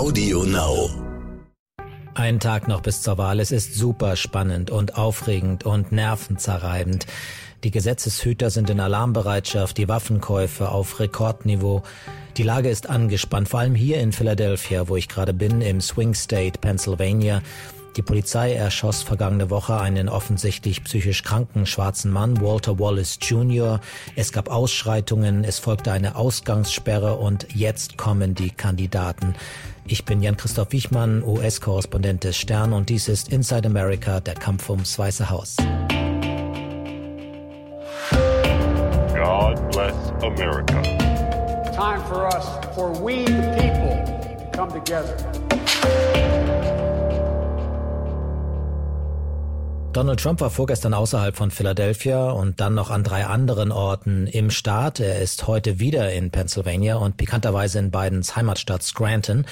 Audio Now. Ein Tag noch bis zur Wahl. Es ist super spannend und aufregend und nervenzerreibend. Die Gesetzeshüter sind in Alarmbereitschaft, die Waffenkäufe auf Rekordniveau. Die Lage ist angespannt, vor allem hier in Philadelphia, wo ich gerade bin, im Swing State, Pennsylvania. Die Polizei erschoss vergangene Woche einen offensichtlich psychisch kranken schwarzen Mann, Walter Wallace Jr. Es gab Ausschreitungen, es folgte eine Ausgangssperre und jetzt kommen die Kandidaten. Ich bin Jan-Christoph Wichmann, US-Korrespondent des Stern und dies ist Inside America, der Kampf ums Weiße Haus. God bless America. Time for us, for we the people, to come together. Donald Trump war vorgestern außerhalb von Philadelphia und dann noch an drei anderen Orten im Staat. Er ist heute wieder in Pennsylvania und pikanterweise in Bidens Heimatstadt Scranton.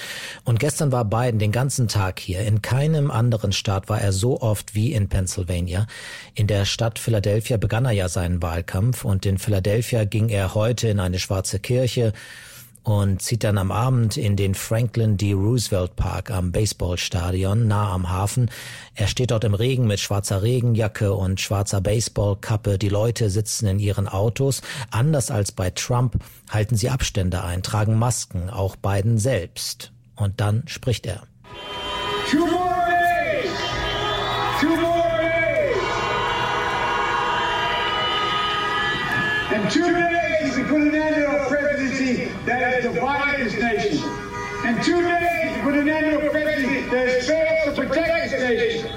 Und gestern war Biden den ganzen Tag hier. In keinem anderen Staat war er so oft wie in Pennsylvania. In der Stadt Philadelphia begann er ja seinen Wahlkampf und in Philadelphia ging er heute in eine schwarze Kirche und zieht dann am Abend in den Franklin D. Roosevelt Park am Baseballstadion nah am Hafen. Er steht dort im Regen mit schwarzer Regenjacke und schwarzer Baseballkappe. Die Leute sitzen in ihren Autos. Anders als bei Trump halten sie Abstände ein, tragen Masken, auch Biden selbst. Und dann spricht er. Two In two days, we put an end to a presidency that has divided this nation. In two days, we put an end to a presidency that has failed to protect this nation.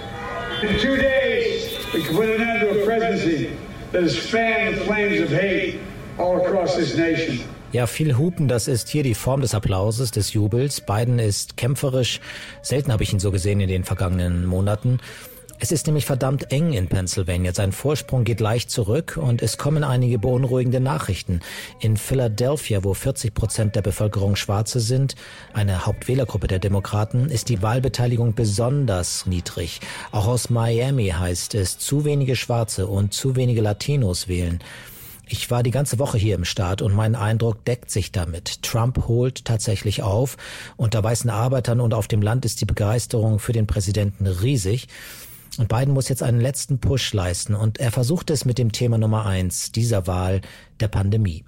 In two days, we can put an end to a presidency that has fanned the flames of hate all across this nation. Ja, viel Hupen, das ist hier die Form des Applauses, des Jubels. Biden ist kämpferisch. Selten habe ich ihn so gesehen in den vergangenen Monaten. Es ist nämlich verdammt eng in Pennsylvania. Sein Vorsprung geht leicht zurück und es kommen einige beunruhigende Nachrichten. In Philadelphia, wo 40 Prozent der Bevölkerung Schwarze sind, eine Hauptwählergruppe der Demokraten, ist die Wahlbeteiligung besonders niedrig. Auch aus Miami heißt es, zu wenige Schwarze und zu wenige Latinos wählen. Ich war die ganze Woche hier im Staat und mein Eindruck deckt sich damit. Trump holt tatsächlich auf. Unter weißen Arbeitern und auf dem Land ist die Begeisterung für den Präsidenten riesig. Und Biden muss jetzt einen letzten Push leisten und er versucht es mit dem Thema Nummer eins dieser Wahl, der Pandemie.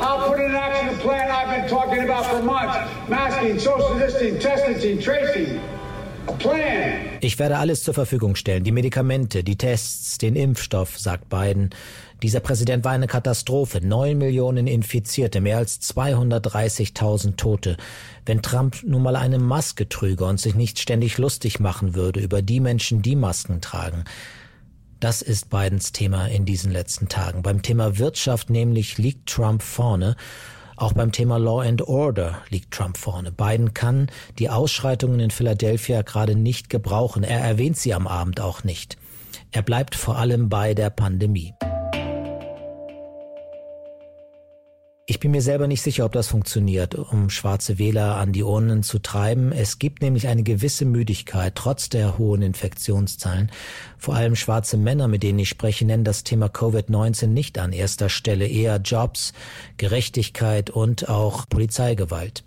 I'll put in action plan I've been talking about for months. Masking, social distancing, testing, tracing. Ich werde alles zur Verfügung stellen, die Medikamente, die Tests, den Impfstoff, sagt Biden. Dieser Präsident war eine Katastrophe. Neun Millionen Infizierte, mehr als 230.000 Tote. Wenn Trump nun mal eine Maske trüge und sich nicht ständig lustig machen würde über die Menschen, die Masken tragen. Das ist Bidens Thema in diesen letzten Tagen. Beim Thema Wirtschaft nämlich liegt Trump vorne. Auch beim Thema Law and Order liegt Trump vorne. Biden kann die Ausschreitungen in Philadelphia gerade nicht gebrauchen. Er erwähnt sie am Abend auch nicht. Er bleibt vor allem bei der Pandemie. Ich bin mir selber nicht sicher, ob das funktioniert, um schwarze Wähler an die Urnen zu treiben. Es gibt nämlich eine gewisse Müdigkeit, trotz der hohen Infektionszahlen. Vor allem schwarze Männer, mit denen ich spreche, nennen das Thema Covid-19 nicht an erster Stelle, eher Jobs, Gerechtigkeit und auch Polizeigewalt.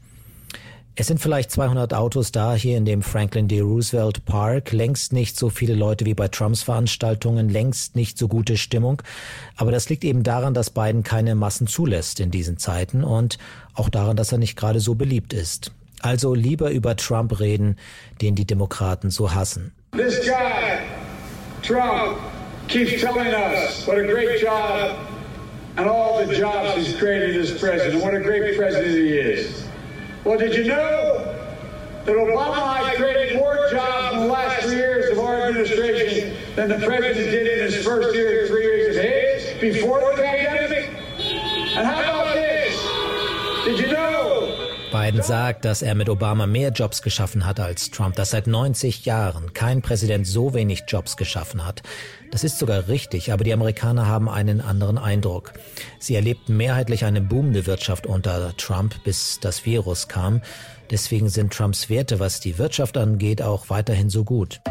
Es sind vielleicht 200 Autos da hier in dem Franklin D. Roosevelt Park. Längst nicht so viele Leute wie bei Trumps Veranstaltungen, längst nicht so gute Stimmung. Aber das liegt eben daran, dass Biden keine Massen zulässt in diesen Zeiten und auch daran, dass er nicht gerade so beliebt ist. Also lieber über Trump reden, den die Demokraten so hassen. This guy, Trump, keeps telling us what a great job and all the jobs he's created as president, what a great president he is. Well, did you know that Obama I created more jobs in the last three years of our administration. than the president did in his first year, three years of his, before the pandemic? And how about this? Did you know Biden sagt, dass er mit Obama mehr Jobs geschaffen hat als Trump, dass seit 90 Jahren kein Präsident so wenig Jobs geschaffen hat. Das ist sogar richtig, aber die Amerikaner haben einen anderen Eindruck. Sie erlebten mehrheitlich eine boomende Wirtschaft unter Trump, bis das Virus kam. Deswegen sind Trumps Werte, was die Wirtschaft angeht, auch weiterhin so gut.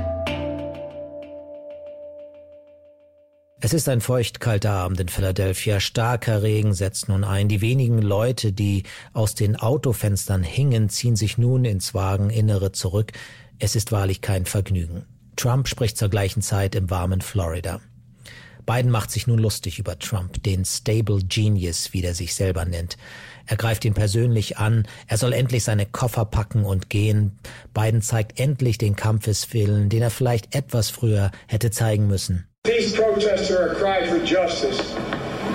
Es ist ein feuchtkalter Abend in Philadelphia. Starker Regen setzt nun ein. Die wenigen Leute, die aus den Autofenstern hingen, ziehen sich nun ins Wageninnere zurück. Es ist wahrlich kein Vergnügen. Trump spricht zur gleichen Zeit im warmen Florida. Biden macht sich nun lustig über Trump, den Stable Genius, wie er sich selber nennt. Er greift ihn persönlich an, er soll endlich seine Koffer packen und gehen. Biden zeigt endlich den Kampfeswillen, den er vielleicht etwas früher hätte zeigen müssen. These protests are a cry for justice.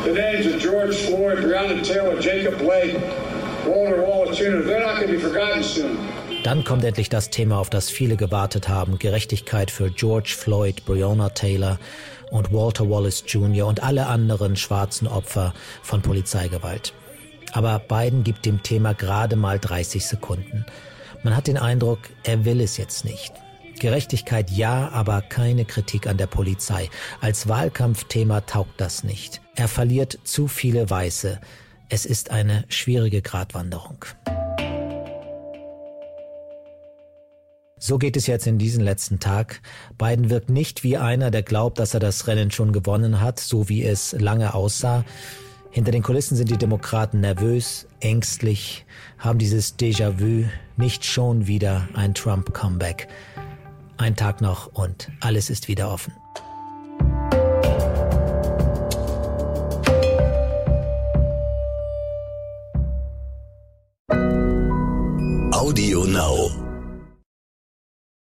The names of George Floyd, Breonna Taylor, Jacob Blake, Walter Wallace Jr., they're not going to be forgotten soon. Dann kommt endlich das Thema, auf das viele gewartet haben. Gerechtigkeit für George Floyd, Breonna Taylor und Walter Wallace Jr. und alle anderen schwarzen Opfer von Polizeigewalt. Aber Biden gibt dem Thema gerade mal 30 Sekunden. Man hat den Eindruck, er will es jetzt nicht. Gerechtigkeit ja, aber keine Kritik an der Polizei. Als Wahlkampfthema taugt das nicht. Er verliert zu viele Weiße. Es ist eine schwierige Gratwanderung. So geht es jetzt in diesen letzten Tag. Biden wirkt nicht wie einer, der glaubt, dass er das Rennen schon gewonnen hat, so wie es lange aussah. Hinter den Kulissen sind die Demokraten nervös, ängstlich, haben dieses Déjà-vu, nicht schon wieder ein Trump-Comeback. Ein Tag noch und alles ist wieder offen. Audio Now.